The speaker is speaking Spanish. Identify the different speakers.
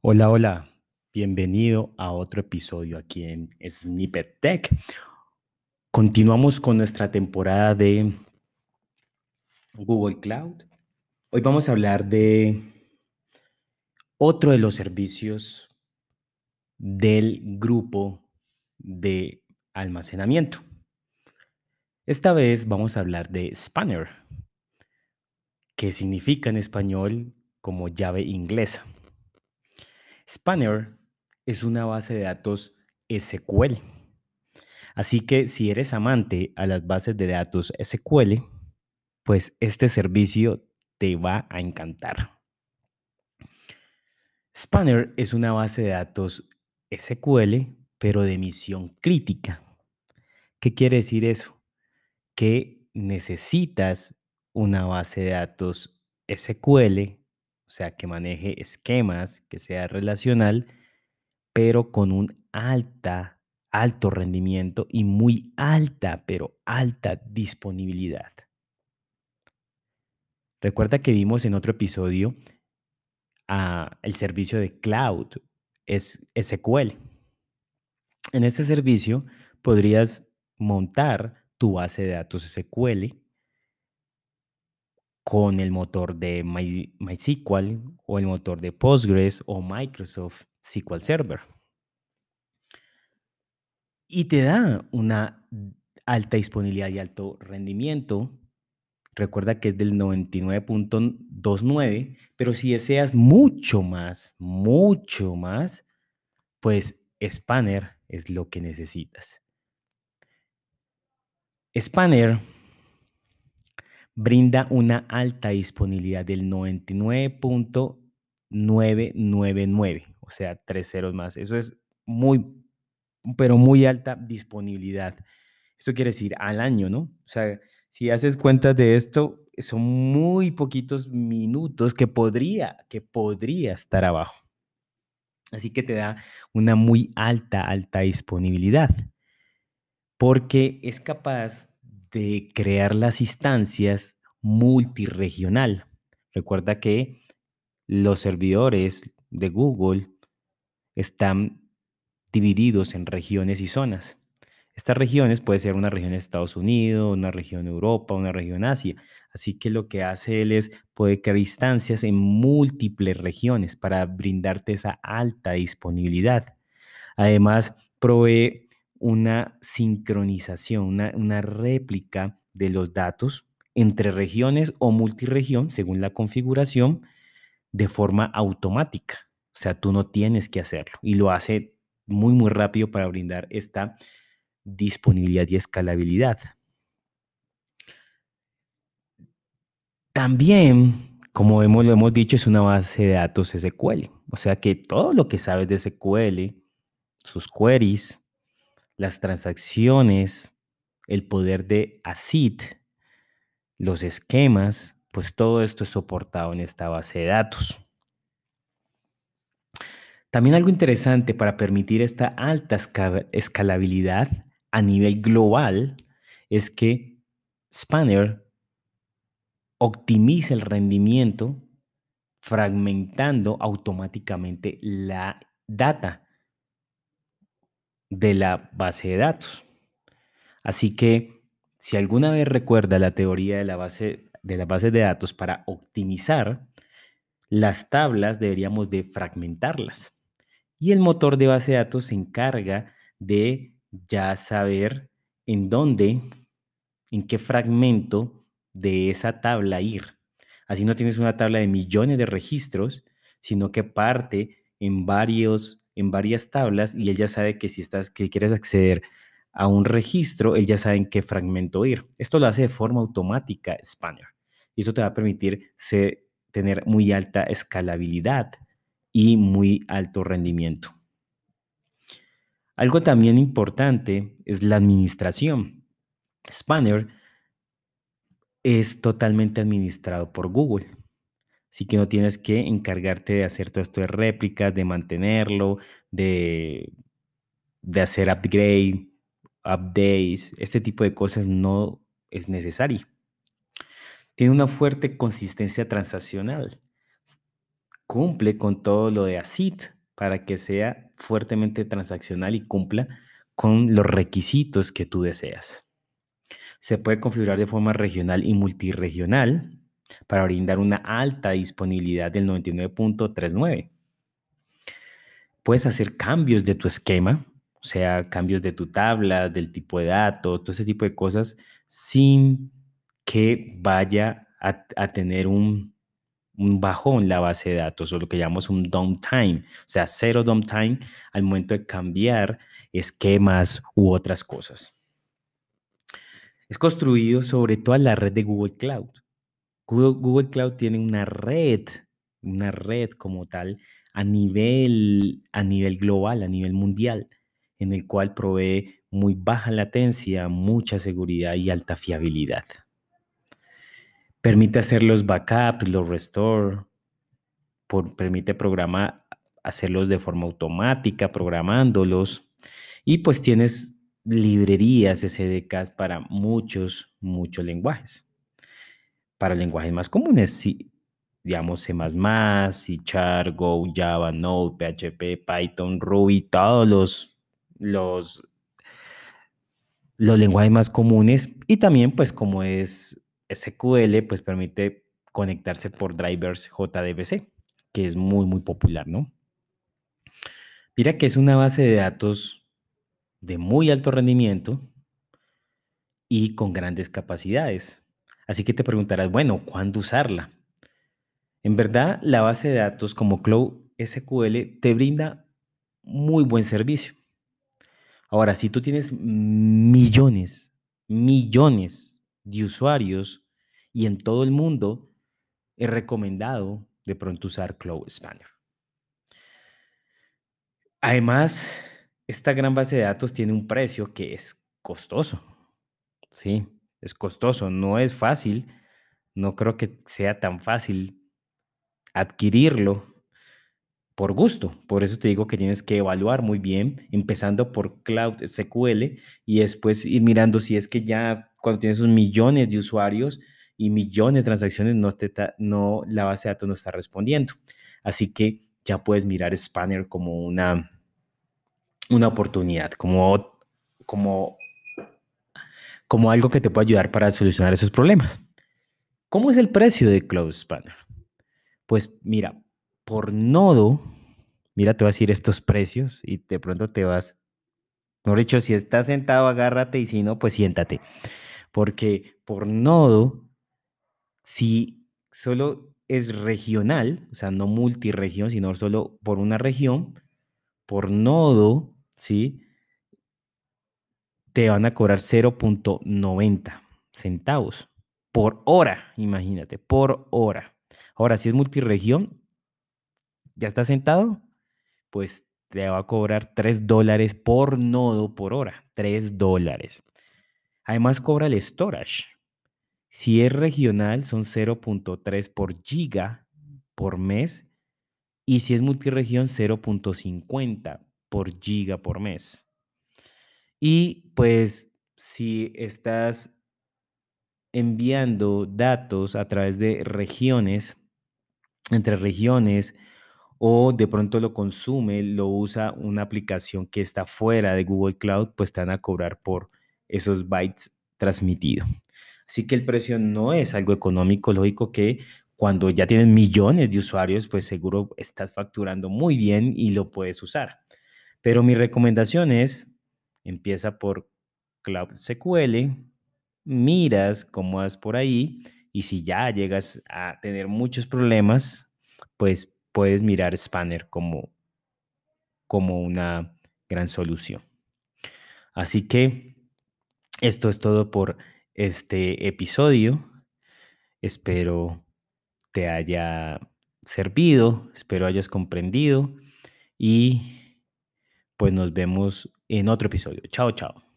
Speaker 1: Hola, hola. Bienvenido a otro episodio aquí en Snippet Tech. Continuamos con nuestra temporada de Google Cloud. Hoy vamos a hablar de otro de los servicios del grupo de almacenamiento. Esta vez vamos a hablar de Spanner, que significa en español como llave inglesa. Spanner es una base de datos SQL. Así que si eres amante a las bases de datos SQL, pues este servicio te va a encantar. Spanner es una base de datos SQL, pero de misión crítica. ¿Qué quiere decir eso? Que necesitas una base de datos SQL o sea, que maneje esquemas, que sea relacional, pero con un alta, alto rendimiento y muy alta, pero alta disponibilidad. Recuerda que vimos en otro episodio ah, el servicio de cloud, es SQL. En este servicio podrías montar tu base de datos SQL con el motor de MySQL o el motor de Postgres o Microsoft SQL Server. Y te da una alta disponibilidad y alto rendimiento. Recuerda que es del 99.29, pero si deseas mucho más, mucho más, pues Spanner es lo que necesitas. Spanner brinda una alta disponibilidad del 99.999, o sea, tres ceros más. Eso es muy, pero muy alta disponibilidad. Eso quiere decir al año, ¿no? O sea, si haces cuentas de esto, son muy poquitos minutos que podría, que podría estar abajo. Así que te da una muy alta, alta disponibilidad, porque es capaz de crear las instancias multiregional. Recuerda que los servidores de Google están divididos en regiones y zonas. Estas regiones puede ser una región de Estados Unidos, una región de Europa, una región Asia. Así que lo que hace él es crear instancias en múltiples regiones para brindarte esa alta disponibilidad. Además, provee una sincronización, una, réplica de los datos entre regiones o multiregión, según la configuración, de forma automática. O sea, tú no tienes que hacerlo y lo hace muy, muy rápido para brindar esta disponibilidad y escalabilidad. También, como hemos, lo hemos dicho, es una base de datos SQL. O sea que todo lo que sabes de SQL, sus queries, las transacciones, el poder de ACID, los esquemas, pues todo esto es soportado en esta base de datos. También algo interesante para permitir esta alta escalabilidad a nivel global es que Spanner optimiza el rendimiento fragmentando automáticamente la data de la base de datos. Así que si alguna vez recuerda la teoría de la base de la base de datos para optimizar las tablas deberíamos de fragmentarlas. Y el motor de base de datos se encarga de ya saber en dónde, en qué fragmento de esa tabla ir. Así no tienes una tabla de millones de registros, sino que parte en varios en varias tablas y él ya sabe que si estás, que quieres acceder a un registro, él ya sabe en qué fragmento ir. Esto lo hace de forma automática Spanner y eso te va a permitir tener muy alta escalabilidad y muy alto rendimiento. Algo también importante es la administración. Spanner es totalmente administrado por Google. Así que no tienes que encargarte de hacer todo esto de réplicas, de mantenerlo, de, de hacer upgrade, updates, este tipo de cosas no es necesario. Tiene una fuerte consistencia transaccional. cumple con todo lo de ACID para que sea fuertemente transaccional y cumpla con los requisitos que tú deseas. Se puede configurar de forma regional y multiregional para brindar una alta disponibilidad del 99.39. Puedes hacer cambios de tu esquema, o sea, cambios de tu tabla, del tipo de datos, todo ese tipo de cosas, sin que vaya a, tener un, un bajón la base de datos o lo que llamamos un downtime, o sea, cero downtime al momento de cambiar esquemas u otras cosas. Es construido sobre toda la red de Google Cloud. Google, Cloud tiene una red, una red como tal a nivel, a nivel global, a nivel mundial, en el cual provee muy baja latencia, mucha seguridad y alta fiabilidad. Permite hacer los backups, los restore, permite programar, hacerlos de forma automática, programándolos. Y pues tienes librerías SDKs para muchos, muchos lenguajes. Para lenguajes más comunes, digamos C++, C Char, Go, Java, Node, PHP, Python, Ruby, todos los, los, los lenguajes más comunes. Y también, pues como es SQL, pues permite conectarse por drivers JDBC, que es muy, muy popular, ¿no? Mira que es una base de datos de muy alto rendimiento y con grandes capacidades. Así que te preguntarás, bueno, ¿cuándo usarla? En verdad, la base de datos como Cloud SQL te brinda muy buen servicio. Ahora, si tú tienes millones, millones de usuarios y en todo el mundo, es recomendado de pronto usar Cloud Spanner. Además, esta gran base de datos tiene un precio que es costoso. Sí, es costoso, no es fácil. No creo que sea tan fácil adquirirlo por gusto. Por eso te digo que tienes que evaluar muy bien, empezando por Cloud SQL y después ir mirando si es que ya cuando tienes un millones de usuarios y millones de transacciones, no, te no la base de datos no está respondiendo. Así que ya puedes mirar Spanner como una, una oportunidad, como, como, como algo que te puede ayudar para solucionar esos problemas. ¿Cómo es el precio de Cloud Spanner? Pues mira, por nodo, mira, te voy a decir estos precios y de pronto te vas, no dicho, si estás sentado, agárrate y si no, pues siéntate. Porque por nodo, si solo es regional, o sea, no multiregión, sino solo por una región, por nodo, ¿sí? Te van a cobrar 0.90 centavos por hora, imagínate, por hora. Ahora, si es multiregión, ¿ya está sentado? Pues te va a cobrar 3 dólares por nodo por hora. 3 dólares. Además cobra el storage. Si es regional son 0.3 por giga por mes. Y si es multiregión 0.50 por giga por mes. Y pues si estás enviando datos a través de regiones, entre regiones, o de pronto lo consume, lo usa una aplicación que está fuera de Google Cloud, pues te van a cobrar por esos bytes transmitidos. Así que el precio no es algo económico, lógico que cuando ya tienes millones de usuarios, pues seguro estás facturando muy bien y lo puedes usar. Pero mi recomendación es, empieza por Cloud SQL, miras cómo vas por ahí y si ya llegas a tener muchos problemas, pues puedes mirar Spanner como, como una gran solución. Así que esto es todo por este episodio. Espero te haya servido, espero hayas comprendido y pues nos vemos en otro episodio. Chao, chao.